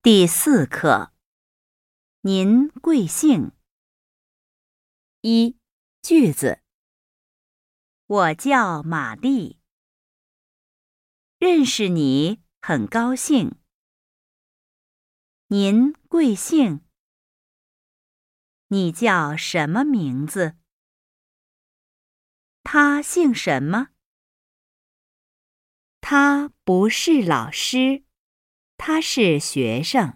第四课，您贵姓？一句子，我叫玛丽，认识你很高兴。您贵姓？你叫什么名字？他姓什么？他不是老师。他是学生。